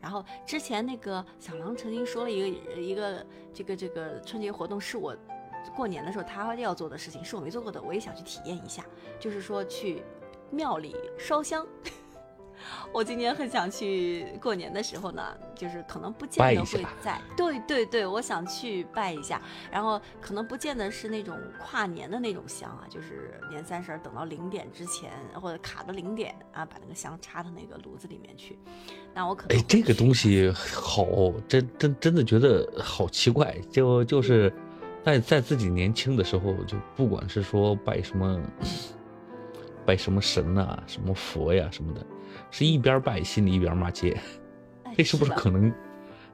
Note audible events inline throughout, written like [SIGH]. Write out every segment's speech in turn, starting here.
然后之前那个小狼曾经说了一个一个这个这个春节活动是我过年的时候他要做的事情，是我没做过的，我也想去体验一下，就是说去庙里烧香。我今年很想去过年的时候呢，就是可能不见得会在，对对对，我想去拜一下，然后可能不见得是那种跨年的那种香啊，就是年三十等到零点之前或者卡到零点啊，把那个香插到那个炉子里面去。那我可能哎，这个东西好，真真真的觉得好奇怪，就就是在在自己年轻的时候，就不管是说拜什么拜什么神呐、什么佛呀什么的。是一边拜心里一边骂街，[LAUGHS] 这是不是可能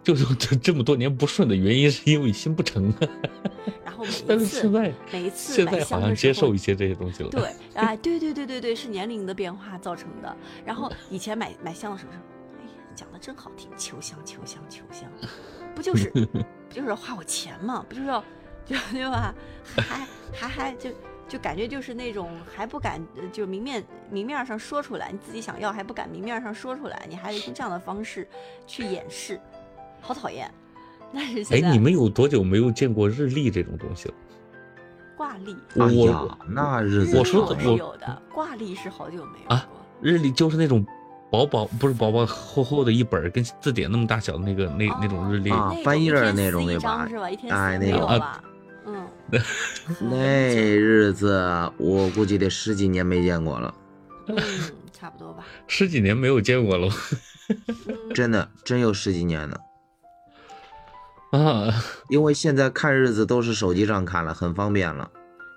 就是这这么多年不顺的原因？是因为心不诚啊。[LAUGHS] 然后每但是一次现在每一次现在好像接受一些这些东西了。对，[LAUGHS] 哎，对对对对对，是年龄的变化造成的。然后以前买买香的时候说，哎呀，讲的真好听，求香求香求香，不就是不就是花我钱吗？不就是要就对吧？还还还就就感觉就是那种还不敢呃就明面明面上说出来，你自己想要还不敢明面上说出来，你还得用这样的方式去掩饰，好讨厌。但是哎现，在你们有多久没有见过日历这种东西了？挂历，哎我呀，那日子我说我的我是有的，挂历是好久没有啊。日历就是那种薄薄不是薄薄厚厚的一本儿，跟字典那么大小的那个那那种日历。啊翻页儿那种对吧张是吧？一天哎那种？嗯，[LAUGHS] 那日子我估计得十几年没见过了，嗯，差不多吧。十几年没有见过了嗯，真的真有十几年了。啊！因为现在看日子都是手机上看了，很方便了。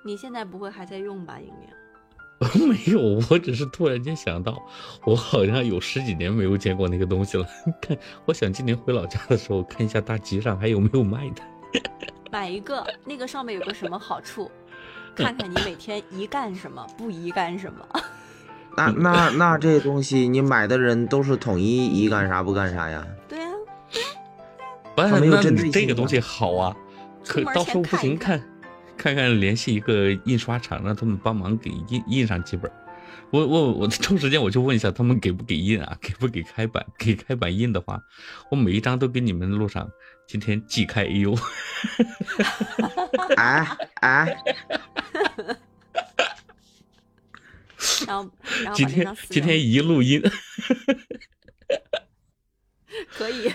你现在不会还在用吧，莹莹？[LAUGHS] 没有，我只是突然间想到，我好像有十几年没有见过那个东西了。[LAUGHS] 看，我想今年回老家的时候看一下大集上还有没有卖的。买一个，那个上面有个什么好处？看看你每天宜干什么，不宜干什么。[LAUGHS] 那那那这东西你买的人都是统一宜干啥不干啥呀？对啊，不是，它没有那针对性的你这个东西好啊，可到时候不行看看看，看看联系一个印刷厂，让他们帮忙给印印上几本儿。我我我抽时间我就问一下他们给不给印啊？给不给开版？给开版印的话，我每一张都给你们录上。今天即开 AU，啊啊，[LAUGHS] 然后然后今天今天一录音，[LAUGHS] 可以。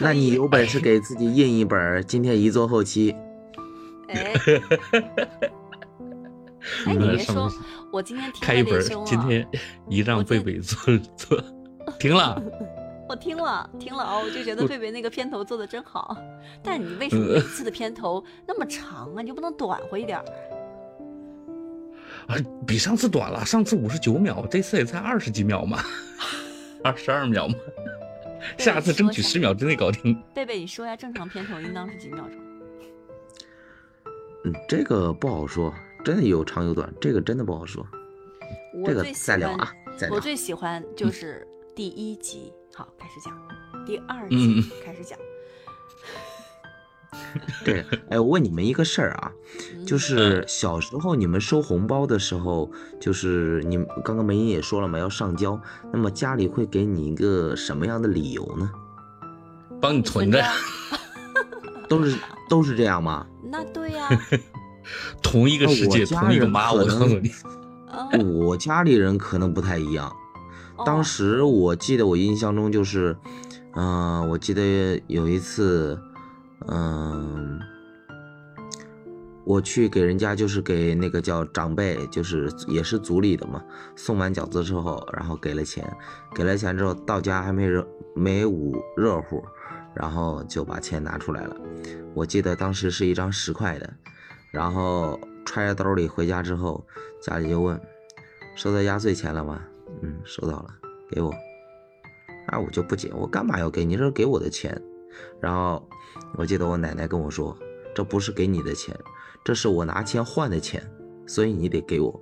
那你有本事给自己印一本儿，今天一做后期。哎，哎，[LAUGHS] 你别说，我今天听了开一本今天一让贝贝做做，[LAUGHS] 停了。我听了听了哦，我就觉得贝贝那个片头做的真好。但你为什么每次的片头那么长啊？你就不能短回一点儿？啊，比上次短了，上次五十九秒，这次也才二十几秒嘛，二十二秒嘛，[LAUGHS] 下次争取十秒之内搞定。贝贝，你说一下，正常片头应当是几秒钟？嗯，这个不好说，真的有长有短，这个真的不好说。这个我最喜欢再聊啊，再聊。我最喜欢就是第一集，好开始讲，第二嗯集开始讲，[LAUGHS] [LAUGHS] 对，哎，我问你们一个事儿啊，就嗯是小时候你们收红包的时候，就是你们刚刚梅英也说了嘛，要上交，那么家里会给你一个什么样的理由呢？帮你存着，都是都是这样吗？[LAUGHS] 那对呀、同一个世界，同一个妈，可能我告诉你，嗯，我家里人可能不太一样。当哦时我记得我印象中就是，嗯、我记得有一次，嗯、我去给人家就是给那个叫长辈，就是也是族里的嘛，送完饺子之后，然后给了钱，给了钱之后到家还没热没捂热乎，然后就把钱拿出来了。我记得当时是一张十块的，然后揣在兜里回家之后，家里就问，收到压岁钱了吗？嗯，收到了，给我。那我就不解，我干嘛要给你？这是给我的钱。然后我记得我奶奶跟我说，这不是给你的钱，这是我拿钱换的钱，所以你得给我，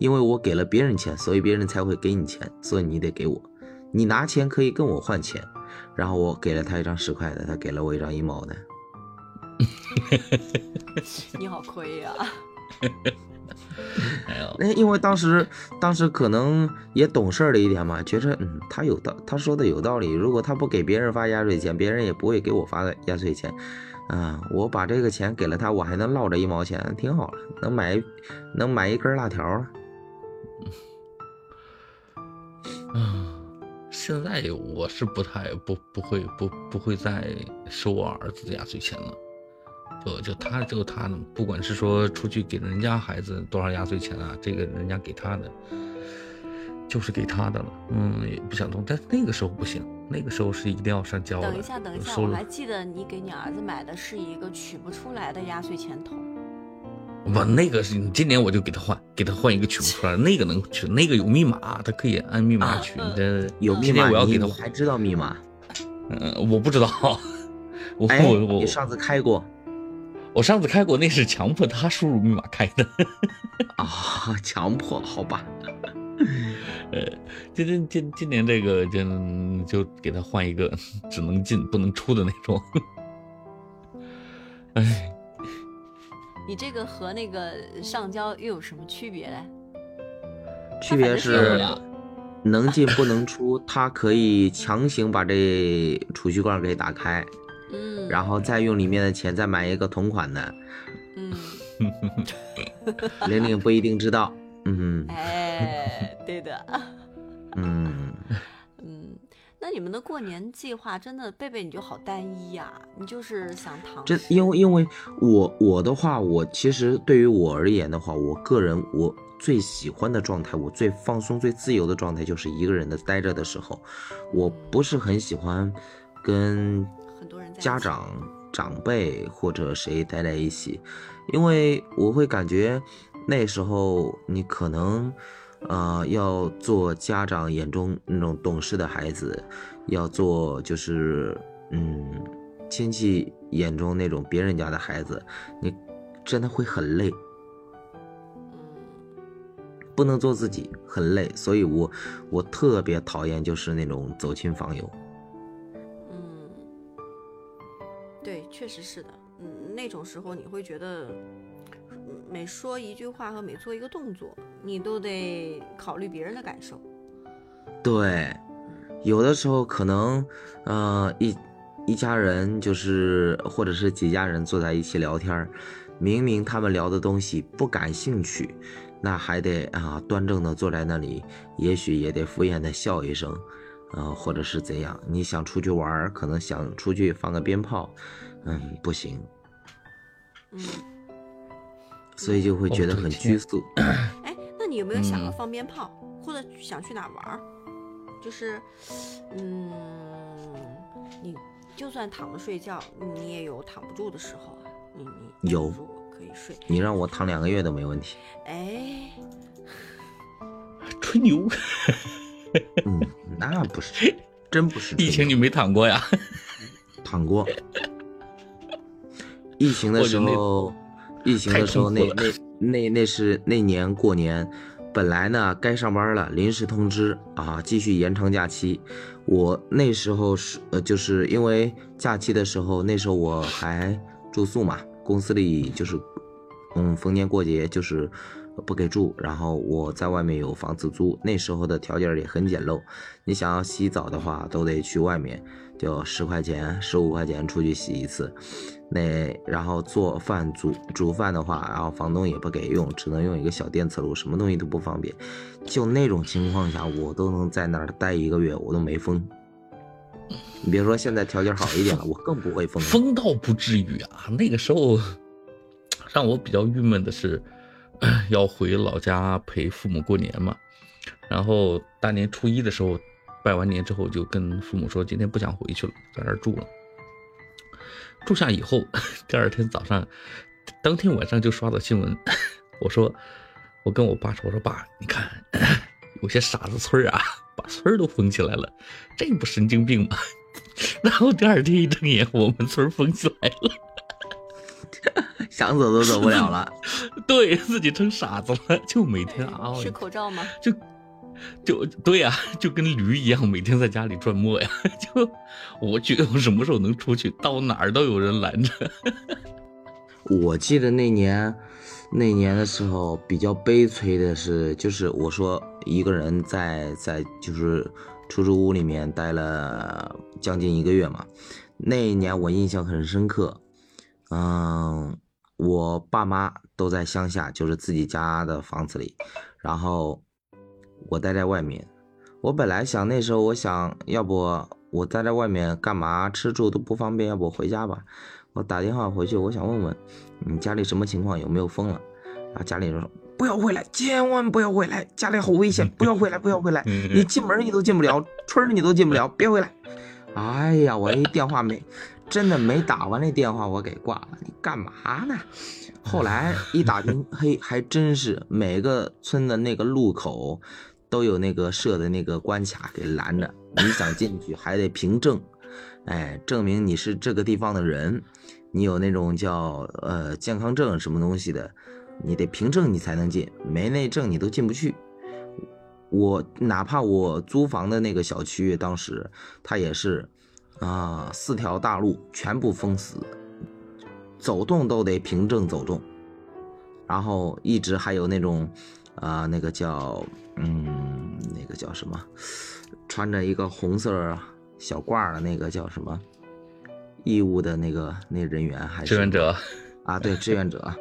因为我给了别人钱，所以别人才会给你钱，所以你得给我。你拿钱可以跟我换钱，然后我给了他一张十块的，他给了我一张一毛的。[LAUGHS] 你好亏呀、[LAUGHS] 哎呦，那因为当时当时可能也懂事儿了一点嘛，觉着嗯他有道他说的有道理，如果他不给别人发压岁钱，别人也不会给我发压岁钱。啊，我把这个钱给了他，我还能落着一毛钱，挺好了，能买能买一根辣条了。啊，[SIGHS] 现在我是不太不不会不不会再收我儿子的压岁钱了，就就他就他的，不管是说出去给人家孩子多少压岁钱啊，这个人家给他的就是给他的了，嗯，也不想动。但那个时候不行，那个时候是一定要上交的。等一下，等一下，我还记得你给你儿子买的是一个取不出来的压岁钱筒。我，那个是你今年我就给他换，给他换一个取不出来，那个能取，那个有密码，他可以按密码取。啊你这有密码，我要给他你你还知道密码？嗯，我不知道，我哎，我我上次开过我上次开过，那是强迫他输入密码开的。[LAUGHS] 啊？强迫？好吧。[LAUGHS] 呃，今今今今年这个就就给他换一个只能进不能出的那种。[LAUGHS] 哎，你这个和那个上交又有什么区别嘞？区别是能进不能出，他可以强行把这储蓄罐给打开，嗯，然后再用里面的钱再买一个同款的，嗯，玲玲不一定知道。[LAUGHS] 嗯。哎，对的，嗯，嗯，那你们的过年计划真的贝贝你就好单一呀、你就是想躺这因为因为我我的话，我其实对于我而言的话，我个人我最喜欢的状态，我最放松、最自由的状态，就是一个人的待着的时候，我不是很喜欢跟家长、长辈或者谁待在一起，因为我会感觉那时候你可能，呃，要做家长眼中那种懂事的孩子，要做就是嗯亲戚眼中那种别人家的孩子，你真的会很累，嗯不能做自己，很累。所以我我特别讨厌就是那种走亲访友。确实是的。嗯，那种时候你会觉得，每说一句话和每做一个动作，你都得考虑别人的感受。对，有的时候可能，呃，一一家人就是或者是几家人坐在一起聊天，明明他们聊的东西不感兴趣，那还得啊端正的坐在那里，也许也得敷衍的笑一声，呃，或者是怎样？你想出去玩，可能想出去放个鞭炮，嗯，不行，嗯，所以就会觉得很拘束。哎，那你有没有想要嗯放鞭炮，或者想去哪玩儿？就是，嗯，你就算躺着睡觉，你也有躺不住的时候啊。你你有可以睡，你让我躺两个月都没问题。哎，[LAUGHS] 吹牛，嗯，那不是，真不是。疫情你没躺过呀？躺过。疫情的时候，疫情的时候，那那那那是那年过年，本来呢该上班了，临时通知啊，继续延长假期。我那时候是呃，就是因为假期的时候，那时候我还住宿嘛，公司里就是，嗯，逢年过节就是不给住，然后我在外面有房子租，那时候的条件也很简陋，你想要洗澡的话，都得去外面，就十块钱、十五块钱出去洗一次。那然后做饭煮煮饭的话，然后房东也不给用，只能用一个小电磁炉，什么东西都不方便。就那种情况下，我都能在那儿待一个月，我都没疯。你别说现在条件好一点了，我更不会疯。[LAUGHS] 疯倒不至于啊，那个时候让我比较郁闷的是，[CLEARS THROAT] 要回老家陪父母过年嘛。然后大年初一的时候，拜完年之后就跟父母说，今天不想回去了，在那儿住了。住下以后，第二天早上，当天晚上就刷到新闻，我说，我跟我爸说，我说爸，你看，有些傻子村啊，把村都封起来了，这不神经病吗？[LAUGHS] 然后第二天一睁眼，我们村封起来了，想走都走不了了。[LAUGHS] 对自己成傻子了，就每天啊，是口罩吗？就就对呀、就跟驴一样，每天在家里转磨呀。[LAUGHS] 就我觉得我什么时候能出去，到哪儿都有人拦着。[LAUGHS] 我记得那年，那年的时候比较悲催的是，就是我说一个人在在就是出租屋里面待了将近一个月嘛。那一年我印象很深刻，嗯，我爸妈都在乡下，就是自己家的房子里，然后我待在外面。我本来想那时候我想要不我待在外面干嘛吃住都不方便，要不我回家吧。我打电话回去，我想问问你家里什么情况，有没有封了？然后家里人说不要回来，千万不要回来，家里好危险，不要回来，不要回来，[LAUGHS] 你进门你都进不了，村你都进不了，别回来。哎呀，我一电话没，真的没打完那电话我给挂了，你干嘛呢？后来一打听，[LAUGHS] 嘿，还真是每个村的那个路口都有那个设的那个关卡给拦着，你想进去还得凭证。哎，证明你是这个地方的人，你有那种叫呃健康证什么东西的，你得凭证你才能进，没那证你都进不去。我哪怕我租房的那个小区，当时他也是啊，四条大路全部封死，走动都得凭证走动，然后一直还有那种啊，那个叫嗯，那个叫什么，穿着一个红色。小褂的那个叫什么？义务的那个那人员还是志愿者啊？对，志愿者，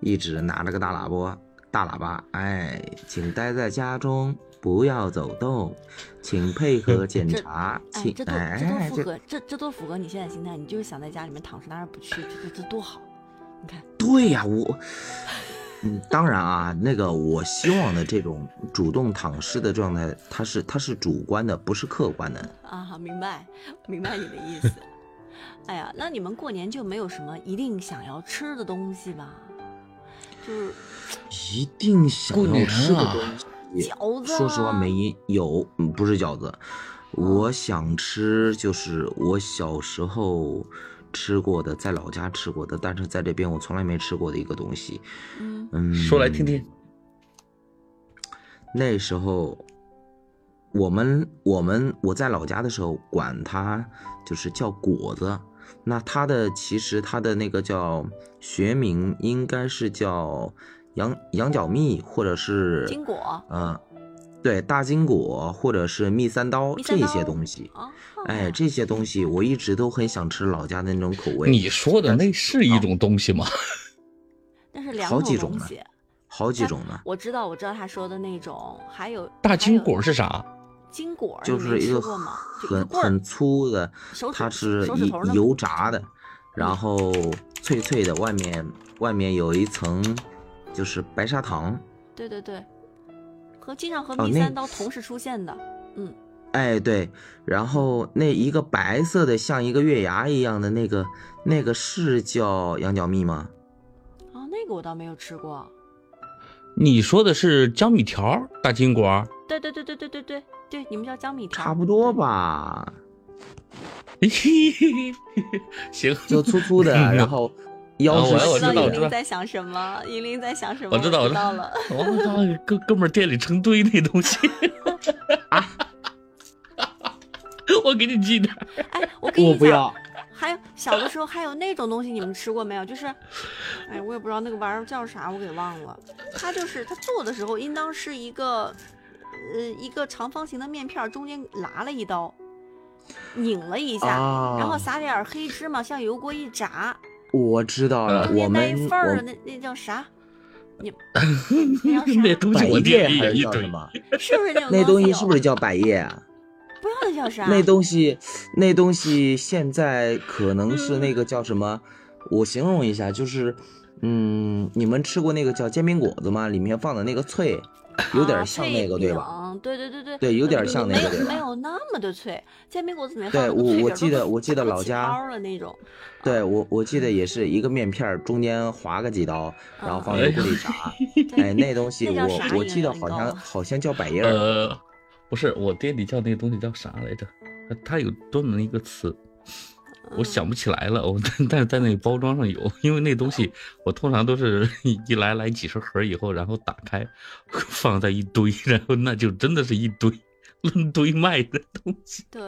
一直拿着个大喇叭，大喇叭，哎，请待在家中，不要走动，请配合检查，请哎，这都符合，这这都符合你现在心态，你就是想在家里面躺着，哪儿不去，这这这多好，你看。对呀，我。嗯，当然啊，那个我希望的这种主动躺尸的状态，它是它是主观的，不是客观的啊。好，明白，明白你的意思。[LAUGHS] 哎呀，那你们过年就没有什么一定想要吃的东西吧？就是一定想要吃的东西，饺子。说实话，没有，不是饺子。我想吃，就是我小时候。吃过的，在老家吃过的，但是在这边我从来没吃过的一个东西。嗯，说来听听。那时候，我们我们我在老家的时候，管它就是叫果子。那它的其实它的那个叫学名应该是叫羊羊角蜜，或者是金果。嗯。对大金果或者是蜜三刀这些东西，哎，这些东西我一直都很想吃老家的那种口味。你说的那是一种东西吗？[LAUGHS] 那是两种东西，好几种呢。我知道，我知道他说的那种，还有大金果是啥？金果就是一个很很粗的，它是油炸的，然后脆脆的，外面外面有一层就是白砂糖。对对对。和经常和蜜三刀同时出现的，嗯，哎对，然后那一个白色的像一个月牙一样的那个，那个是叫羊角蜜吗？啊，那个我倒没有吃过。你说的是江米条，大金果？对对对对对对对对，你们叫江米条，差不多吧？[LAUGHS] 行，就粗粗的，[LAUGHS] 然后。我我知道，我知道在想什么，银铃在想什么，我知道，我知道了。我操，哥哥们店里成堆那东西，[LAUGHS] 我给你寄点。哎，我 [LAUGHS] 给你我不要。还有小的时候还有那种东西，你们吃过没有？就是，哎，我也不知道那个玩意儿叫啥，我给忘了。它就是它做的时候，应当是一个，呃，一个长方形的面片，中间剌了一刀，拧了一下，然后撒点黑芝麻，向油锅一炸。我知道了，我们我那那叫啥？你 [LAUGHS] 那东西百叶还是叫什么？是不是那那东西是不是叫百叶啊？不知道那叫啥？那东西那东西现在可能是那个叫什么？我形容一下，就是嗯，你们吃过那个叫煎饼果子吗？里面放的那个脆。有点像那个，对吧？对对对对，对，有点像那个，没有那么的脆。煎饼果子里面对我我记得我记得老家的那种，对我我记得也是一个面片中间划个几刀，然后放油锅里炸。哎，那东西我我记得好像好像叫百 [LAUGHS] 叶。呃，不是，我爹里叫那个东西叫啥来着？它有专门一个词。我想不起来了，我但但是在那个包装上有，因为那东西我通常都是一来来几十盒以后，然后打开 [LAUGHS] 放在一堆，然后那就真的是一堆 [LAUGHS] 论堆卖的东西。对。